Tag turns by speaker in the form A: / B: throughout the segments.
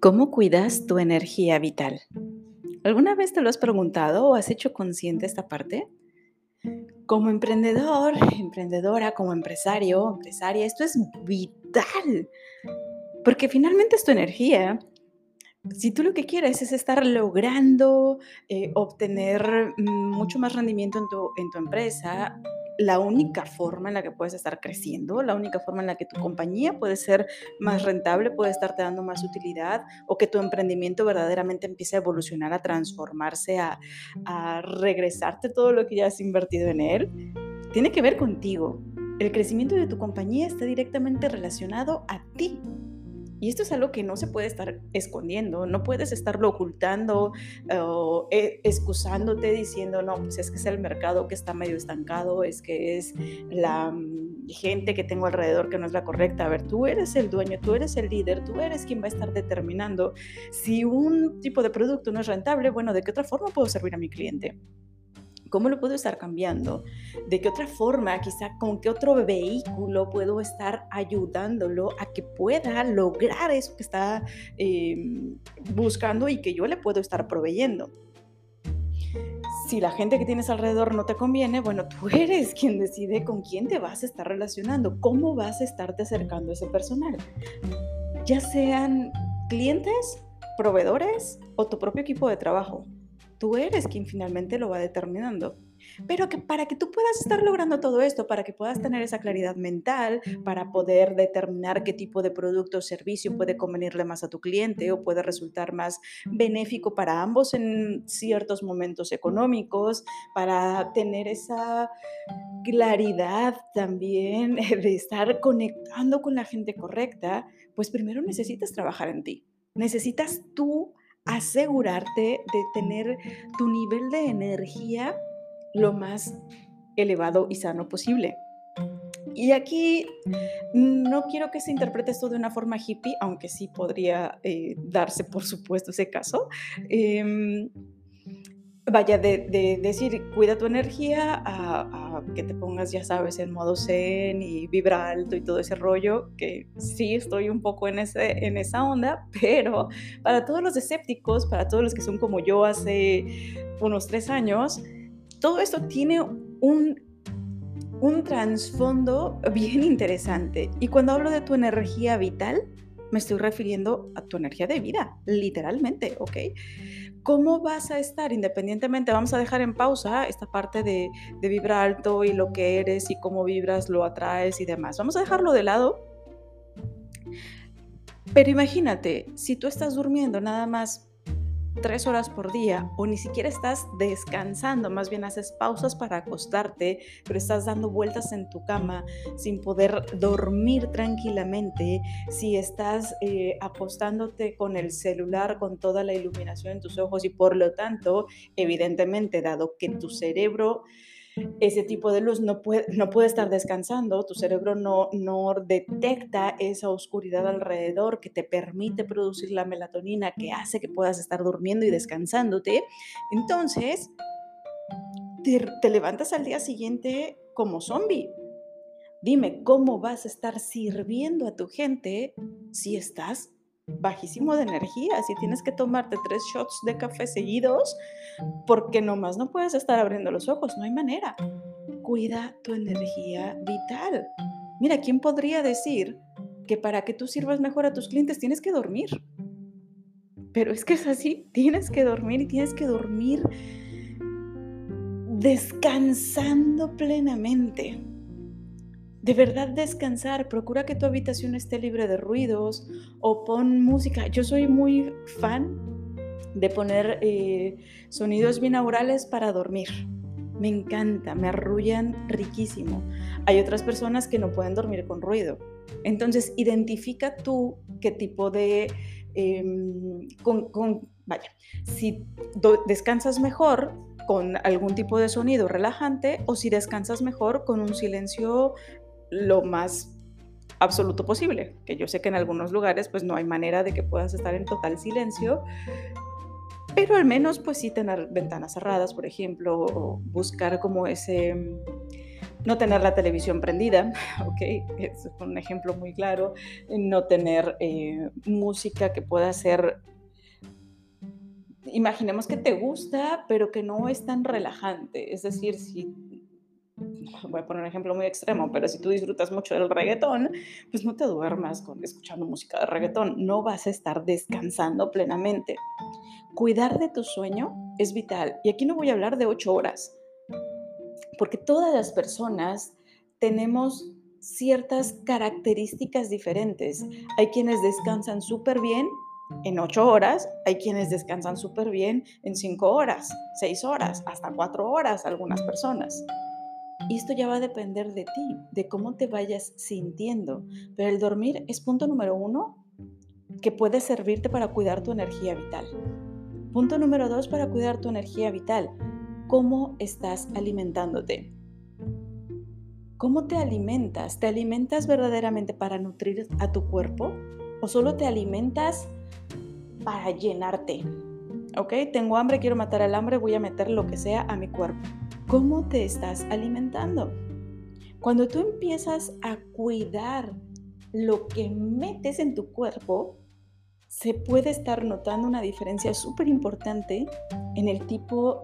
A: ¿Cómo cuidas tu energía vital? ¿Alguna vez te lo has preguntado o has hecho consciente esta parte? Como emprendedor, emprendedora, como empresario, empresaria, esto es vital, porque finalmente es tu energía. Si tú lo que quieres es estar logrando eh, obtener mucho más rendimiento en tu, en tu empresa, la única forma en la que puedes estar creciendo, la única forma en la que tu compañía puede ser más rentable, puede estarte dando más utilidad o que tu emprendimiento verdaderamente empiece a evolucionar, a transformarse, a, a regresarte todo lo que ya has invertido en él, tiene que ver contigo. El crecimiento de tu compañía está directamente relacionado a ti, y esto es algo que no se puede estar escondiendo, no puedes estarlo ocultando o eh, excusándote diciendo, no, pues es que es el mercado que está medio estancado, es que es la mm, gente que tengo alrededor que no es la correcta. A ver, tú eres el dueño, tú eres el líder, tú eres quien va a estar determinando si un tipo de producto no es rentable, bueno, ¿de qué otra forma puedo servir a mi cliente? ¿Cómo lo puedo estar cambiando? ¿De qué otra forma, quizá con qué otro vehículo puedo estar ayudándolo a que pueda lograr eso que está em, buscando y que yo le puedo estar proveyendo? Si la gente que tienes alrededor no te conviene, bueno, tú eres quien decide con quién te vas a estar relacionando, cómo vas a estarte acercando a ese personal. Ya sean clientes, proveedores o tu propio equipo de trabajo tú eres quien finalmente lo va determinando. Pero que para que tú puedas estar logrando todo esto, para que puedas tener esa claridad mental, para poder determinar qué tipo de producto o servicio puede convenirle más a tu cliente o puede resultar más benéfico para ambos en ciertos momentos económicos, para tener esa claridad también de estar conectando con la gente correcta, pues primero necesitas trabajar en ti. Necesitas tú asegurarte de tener tu nivel de energía lo más elevado y sano posible. Y aquí no quiero que se interprete esto de una forma hippie, aunque sí podría eh, darse, por supuesto, ese caso. Em, vaya, de, decir, cuida tu energía, a, que te pongas, ya sabes, en modo zen y vibra alto y todo ese rollo, que sí estoy un poco en, ese, en esa onda, pero para todos los escépticos, para todos los que son como yo hace unos tres años, todo esto tiene un, un trasfondo bien interesante. Y cuando hablo de tu energía vital, me estoy refiriendo a tu energía de vida, literalmente, ¿ok? ¿Cómo vas a estar independientemente? Vamos a dejar en pausa esta parte de, de vibrar alto y lo que eres y cómo vibras, lo atraes y demás. Vamos a dejarlo de lado. Pero imagínate, si tú estás durmiendo nada más tres horas por día o ni siquiera estás descansando, más bien haces pausas para acostarte, pero estás dando vueltas en tu cama sin poder dormir tranquilamente, si estás eh, acostándote con el celular con toda la iluminación en tus ojos y por lo tanto, evidentemente, dado que tu cerebro ese tipo de luz no puede, no puede estar descansando, tu cerebro no, no detecta esa oscuridad alrededor que te permite producir la melatonina que hace que puedas estar durmiendo y descansándote. Entonces, te, te levantas al día siguiente como zombie. Dime, ¿cómo vas a estar sirviendo a tu gente si estás bajísimo de energía, si tienes que tomarte tres shots de café seguidos, porque nomás no puedes estar abriendo los ojos, no hay manera. Cuida tu energía vital. Mira, ¿quién podría decir que para que tú sirvas mejor a tus clientes tienes que dormir? Pero es que es así, tienes que dormir y tienes que dormir descansando plenamente de verdad descansar, procura que tu habitación esté libre de ruidos o pon música. Yo soy muy fan de poner eh, sonidos binaurales para dormir. Me encanta, me arrullan riquísimo. Hay otras personas que no pueden dormir con ruido. Entonces, identifica tú qué tipo de... Em, con, vaya, si descansas mejor con algún tipo de sonido relajante o si descansas mejor con un silencio lo más absoluto posible, que yo sé que en algunos lugares pues no hay manera de que puedas estar en total silencio, pero al menos pues sí tener ventanas cerradas, por ejemplo, o buscar como ese no tener la televisión prendida, ¿ok? Es un ejemplo muy claro. No tener eh, música que pueda ser, imaginemos que te gusta, pero que no es tan relajante. Es decir, si voy a poner un ejemplo muy extremo, pero si tú disfrutas mucho del reggaetón, pues no te duermas con escuchando música de reggaetón, no vas a estar descansando plenamente. Cuidar de tu sueño es vital. Y aquí no voy a hablar de ocho horas, porque todas las personas tenemos ciertas características diferentes. Hay quienes descansan súper bien en ocho horas, hay quienes descansan súper bien en cinco horas, seis horas, hasta cuatro horas algunas personas. Y esto ya va a depender de ti, de cómo te vayas sintiendo. Pero el dormir es punto número uno que puede servirte para cuidar tu energía vital. Punto número dos para cuidar tu energía vital. ¿Cómo estás alimentándote? ¿Cómo te alimentas? ¿Te alimentas verdaderamente para nutrir a tu cuerpo? ¿O solo te alimentas para llenarte? ¿Ok? Tengo hambre, quiero matar el hambre, voy a meter lo que sea a mi cuerpo cómo te estás alimentando. Cuando tú empiezas a cuidar lo que metes en tu cuerpo, se puede estar notando una diferencia súper importante en el tipo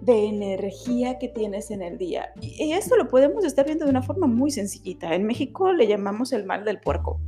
A: de energía que tienes en el día. Y esto lo podemos estar viendo de una forma muy sencillita. En México le llamamos el mal del puerco.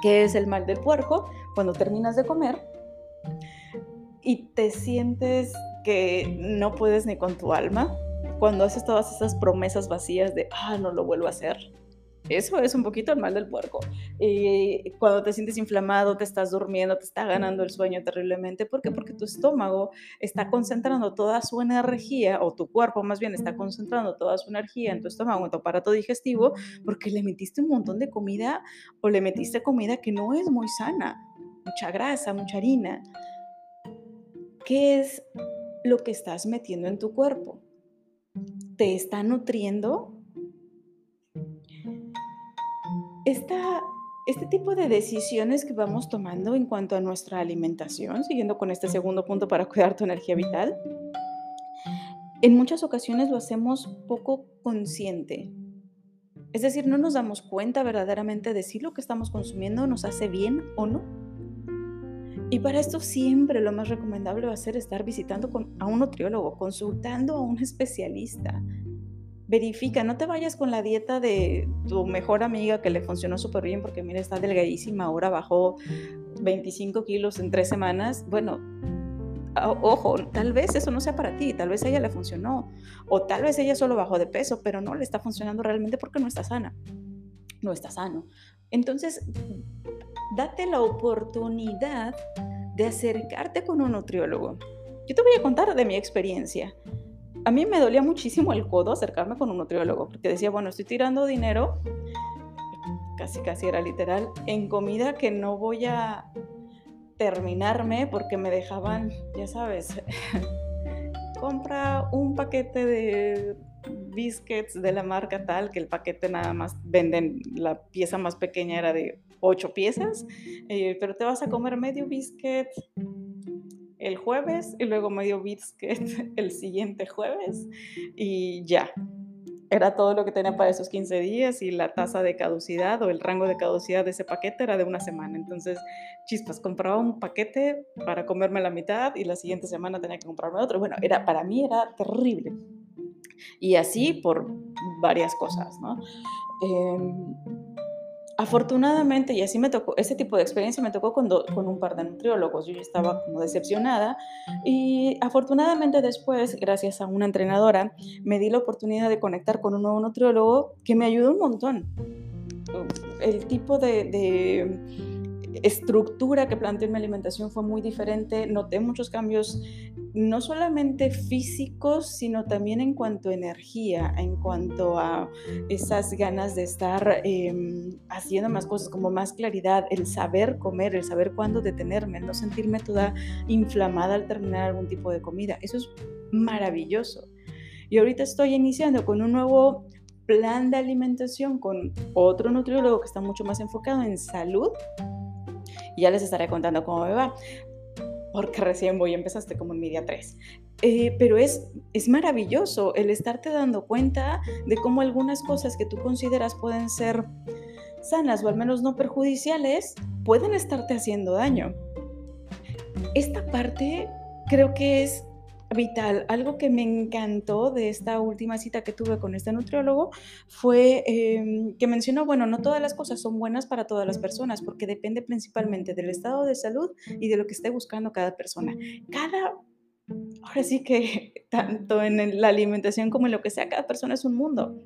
A: ¿Qué es el mal del puerco? Cuando terminas de comer y te sientes que no puedes ni con tu alma, cuando haces todas esas promesas vacías de, ah, no lo vuelvo a hacer. Eso es un poquito el mal del puerco. Y cuando te sientes inflamado, te estás durmiendo, te está ganando el sueño terriblemente. ¿Por qué? Porque tu estómago está concentrando toda su energía, o tu cuerpo más bien está concentrando toda su energía en tu estómago, en tu aparato digestivo, porque le metiste un montón de comida o le metiste comida que no es muy sana. Mucha grasa, mucha harina. ¿Qué es lo que estás metiendo en tu cuerpo? ¿Te está nutriendo? Esta, este tipo de decisiones que vamos tomando en cuanto a nuestra alimentación, siguiendo con este segundo punto para cuidar tu energía vital, en muchas ocasiones lo hacemos poco consciente. Es decir, no nos damos cuenta verdaderamente de si lo que estamos consumiendo nos hace bien o no. Y para esto siempre lo más recomendable va a ser estar visitando a un nutriólogo, consultando a un especialista. Verifica, no te vayas con la dieta de tu mejor amiga que le funcionó súper bien porque mira, está delgadísima, ahora bajó 25 kilos en tres semanas. Bueno, ojo, tal vez eso no sea para ti, tal vez a ella le funcionó, o tal vez ella solo bajó de peso, pero no le está funcionando realmente porque no está sana, no está sano. Entonces, date la oportunidad de acercarte con un nutriólogo. Yo te voy a contar de mi experiencia. A mí me dolía muchísimo el codo acercarme con un nutriólogo, porque decía, bueno, estoy tirando dinero, casi casi era literal, en comida que no voy a terminarme porque me dejaban, ya sabes, compra un paquete de biscuits de la marca tal, que el paquete nada más venden, la pieza más pequeña era de ocho piezas, eh, pero te vas a comer medio biscuit el jueves y luego medio biscuit el siguiente jueves y ya. Era todo lo que tenía para esos 15 días y la tasa de caducidad o el rango de caducidad de ese paquete era de una semana. Entonces, chispas, compraba un paquete para comerme la mitad y la siguiente semana tenía que comprarme otro. Bueno, era, para mí era terrible. Y así por varias cosas, ¿no? Em, afortunadamente, y así me tocó, ese tipo de experiencia me tocó con, con un par de nutriólogos, yo ya estaba como decepcionada y afortunadamente después, gracias a una entrenadora, me di la oportunidad de conectar con un nuevo nutriólogo que me ayudó un montón. El tipo de estructura que planteé en mi alimentación fue muy diferente. Noté muchos cambios, no solamente físicos, sino también en cuanto a energía, en cuanto a esas ganas de estar em, haciendo más cosas, como más claridad, el saber comer, el saber cuándo detenerme, no sentirme toda inflamada al terminar algún tipo de comida. Eso es maravilloso. Y ahorita estoy iniciando con un nuevo plan de alimentación con otro nutriólogo que está mucho más enfocado en salud ya les estaré contando cómo me va. porque recién voy, empezaste como en mi día 3. Eh, pero es, es maravilloso el estarte dando cuenta de cómo algunas cosas que tú consideras pueden ser sanas o al menos no perjudiciales, pueden estarte haciendo daño. Esta parte creo que es vital. Algo que me encantó de esta última cita que tuve con este nutriólogo fue em, que mencionó, bueno, no todas las cosas son buenas para todas las personas, porque depende principalmente del estado de salud y de lo que esté buscando cada persona. Cada, ahora sí que tanto en la alimentación como en lo que sea, cada persona es un mundo.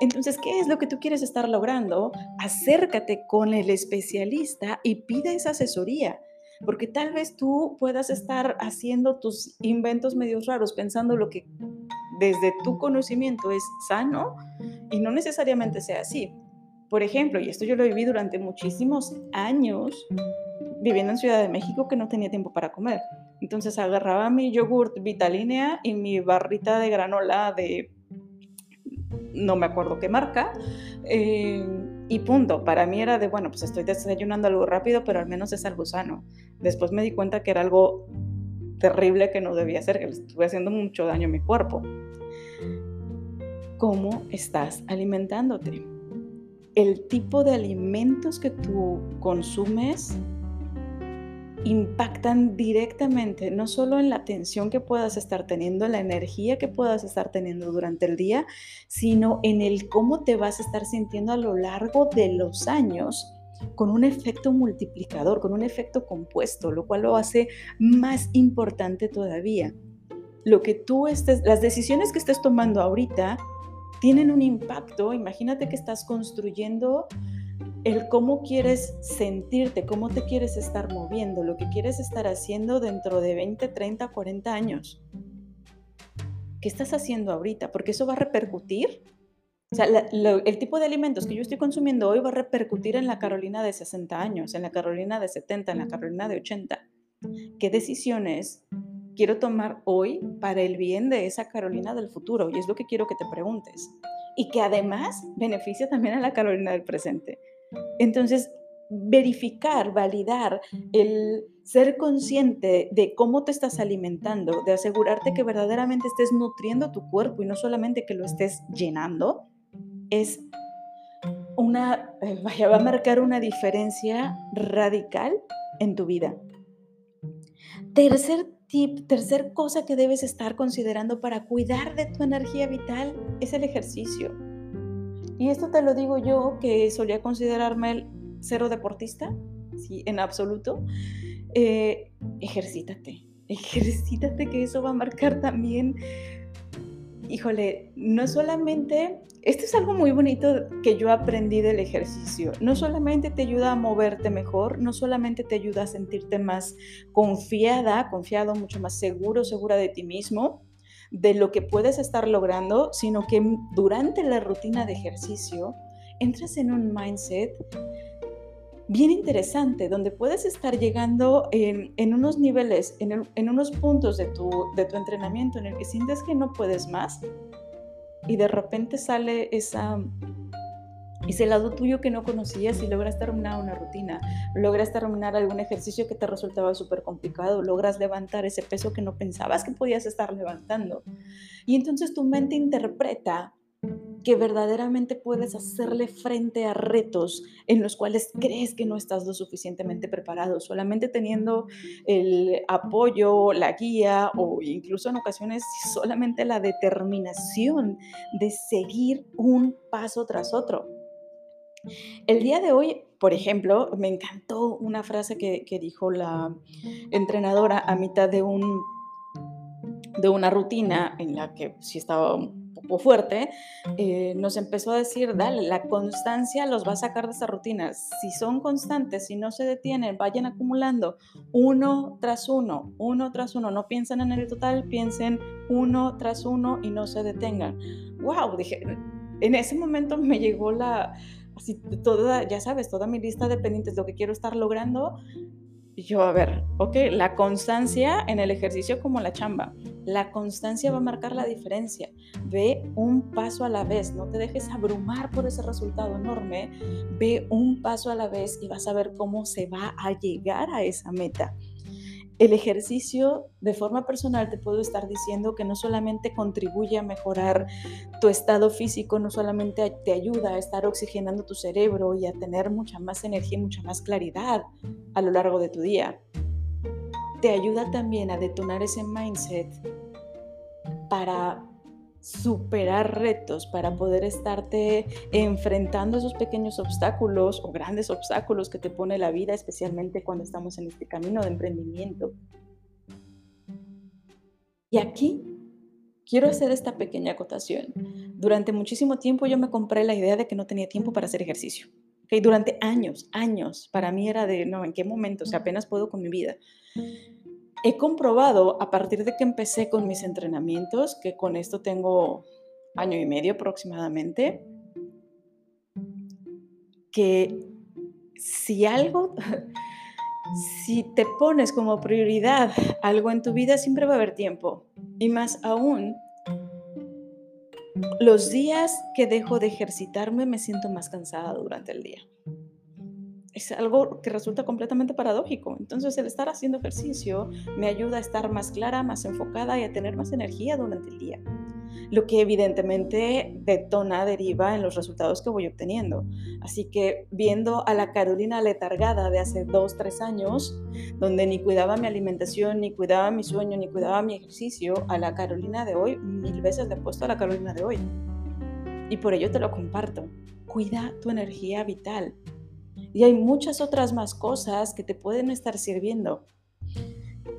A: Entonces, ¿qué es lo que tú quieres estar logrando? Acércate con el especialista y pide esa asesoría porque tal vez tú puedas estar haciendo tus inventos medios raros, pensando lo que desde tu conocimiento es sano y no necesariamente sea así. Por ejemplo, y esto yo lo viví durante muchísimos años, viviendo en Ciudad de México que no tenía tiempo para comer. Entonces agarraba mi yogurt Vitalínea y mi barrita de granola de no me acuerdo qué marca. Eh, y punto. Para mí era de, bueno, pues estoy desayunando algo rápido, pero al menos es algo sano. Después me di cuenta que era algo terrible que no debía hacer, que estuve haciendo mucho daño a mi cuerpo. ¿Cómo estás alimentándote? El tipo de alimentos que tú consumes impactan directamente no solo en la atención que puedas estar teniendo, en la energía que puedas estar teniendo durante el día, sino en el cómo te vas a estar sintiendo a lo largo de los años con un efecto multiplicador, con un efecto compuesto, lo cual lo hace más importante todavía. Lo que tú estés, las decisiones que estés tomando ahorita tienen un impacto. Imagínate que estás construyendo el cómo quieres sentirte, cómo te quieres estar moviendo, lo que quieres estar haciendo dentro de 20, 30, 40 años. ¿Qué estás haciendo ahorita? Porque eso va a repercutir. O sea, el tipo de alimentos que yo estoy consumiendo hoy va a repercutir en la Carolina de 60 años, en la Carolina de 70, en la Carolina de 80. ¿Qué decisiones quiero tomar hoy para el bien de esa Carolina del futuro? Y es lo que quiero que te preguntes. Y que además beneficia también a la Carolina del presente. Entonces, verificar, validar, el ser consciente de cómo te estás alimentando, de asegurarte que verdaderamente estés nutriendo tu cuerpo y no solamente que lo estés llenando, es una, eh, vaya, va a marcar una diferencia radical en tu vida. Tercer tip, tercer cosa que debes estar considerando para cuidar de tu energía vital es el ejercicio. Y esto te lo digo yo, que solía considerarme el cero deportista, ¿sí? en absoluto. Eh, ejercítate, ejercítate, que eso va a marcar también, híjole, no solamente, esto es algo muy bonito que yo aprendí del ejercicio, no solamente te ayuda a moverte mejor, no solamente te ayuda a sentirte más confiada, confiado, mucho más seguro, segura de ti mismo, de lo que puedes estar logrando, sino que durante la rutina de ejercicio entras en un mindset bien interesante, donde puedes estar llegando en, unos niveles, en, en, unos puntos de tu, de tu entrenamiento en el que sientes que no puedes más y de repente sale esa ese lado tuyo que no conocías y logras terminar una rutina, logras terminar algún ejercicio que te resultaba súper complicado, logras levantar ese peso que no pensabas que podías estar levantando. Y entonces tu mente interpreta que verdaderamente puedes hacerle frente a retos en los cuales crees que no estás lo suficientemente preparado, solamente teniendo el apoyo, la guía o incluso en ocasiones solamente la determinación de seguir un paso tras otro. El día de hoy, por ejemplo, me encantó una frase que, dijo la entrenadora a mitad de, un, de una rutina en la que sí estaba un poco fuerte, eh, nos empezó a decir, dale, la constancia los va a sacar de esa rutina. Si son constantes, si no se detienen, vayan acumulando uno tras uno, uno tras uno. No piensen en el total, piensen uno tras uno y no se detengan. ¡Wow! Dije, en ese momento me llegó la, así toda, ya sabes, toda mi lista de pendientes, lo que quiero estar logrando. Yo, a ver, ok, la constancia en el ejercicio como la chamba. La constancia va a marcar la diferencia. Ve un paso a la vez, no te dejes abrumar por ese resultado enorme. Ve un paso a la vez y vas a ver cómo se va a llegar a esa meta. El ejercicio de forma personal te puedo estar diciendo que no solamente contribuye a mejorar tu estado físico, no solamente te ayuda a estar oxigenando tu cerebro y a tener mucha más energía y mucha más claridad a lo largo de tu día. Te ayuda también a detonar ese mindset para superar retos, para poder estarte enfrentando esos pequeños obstáculos o grandes obstáculos que te pone la vida, especialmente cuando estamos en este camino de emprendimiento. Y aquí quiero hacer esta pequeña acotación. Durante muchísimo tiempo yo me compré la idea de que no tenía tiempo para hacer ejercicio. ¿Okay? Durante años, años, para mí era de, no, ¿en qué momento? O sea, apenas puedo con mi vida he comprobado a partir de que empecé con mis entrenamientos, que con esto tengo año y medio aproximadamente, que si algo, si te pones como prioridad algo en tu vida, siempre va a haber tiempo. Y más aún, los días que dejo de ejercitarme me siento más cansada durante el día es algo que resulta completamente paradójico. Entonces el estar haciendo ejercicio me ayuda a estar más clara, más enfocada y a tener más energía durante el día. Lo que evidentemente detona, deriva en los resultados que voy obteniendo. Así que viendo a la Carolina letargada de hace dos, tres años, donde ni cuidaba mi alimentación, ni cuidaba mi sueño, ni cuidaba mi ejercicio, a la Carolina de hoy, mil veces le he puesto a la Carolina de hoy. Y por ello te lo comparto. Cuida tu energía vital y hay muchas otras más cosas que te pueden estar sirviendo.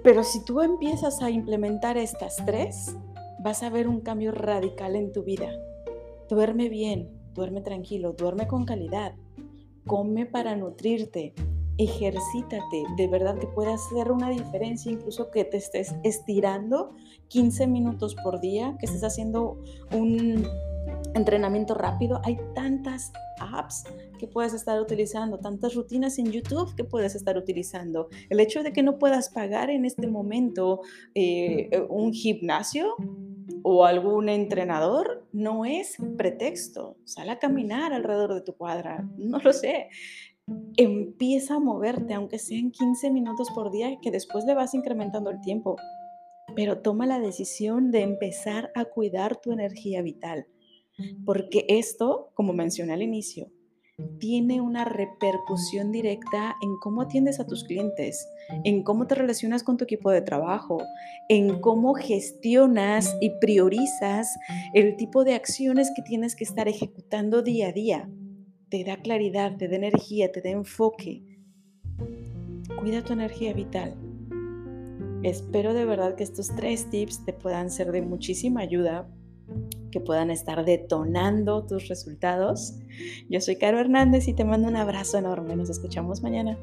A: Pero si tú empiezas a implementar estas tres, vas a ver un cambio radical en tu vida. Duerme bien, duerme tranquilo, duerme con calidad, come para nutrirte, ejercítate, de verdad que puede hacer una diferencia, incluso que te estés estirando 15 minutos por día, que estés haciendo un entrenamiento rápido. Hay tantas apps que puedes estar utilizando, tantas rutinas en YouTube que puedes estar utilizando. El hecho de que no puedas pagar en este momento eh, un gimnasio o algún entrenador no es pretexto. Sal a caminar alrededor de tu cuadra, no lo sé. Empieza a moverte, aunque sean 15 minutos por día, que después le vas incrementando el tiempo. Pero toma la decisión de empezar a cuidar tu energía vital porque esto, como mencioné al inicio, tiene una repercusión directa en cómo atiendes a tus clientes, en cómo te relacionas con tu equipo de trabajo, en cómo gestionas y priorizas el tipo de acciones que tienes que estar ejecutando día a día. Te da claridad, te da energía, te da enfoque. Cuida tu energía vital. Espero de verdad que estos tres tips te puedan ser de muchísima ayuda que puedan estar detonando tus resultados. Yo soy Caro Hernández y te mando un abrazo enorme. Nos escuchamos mañana.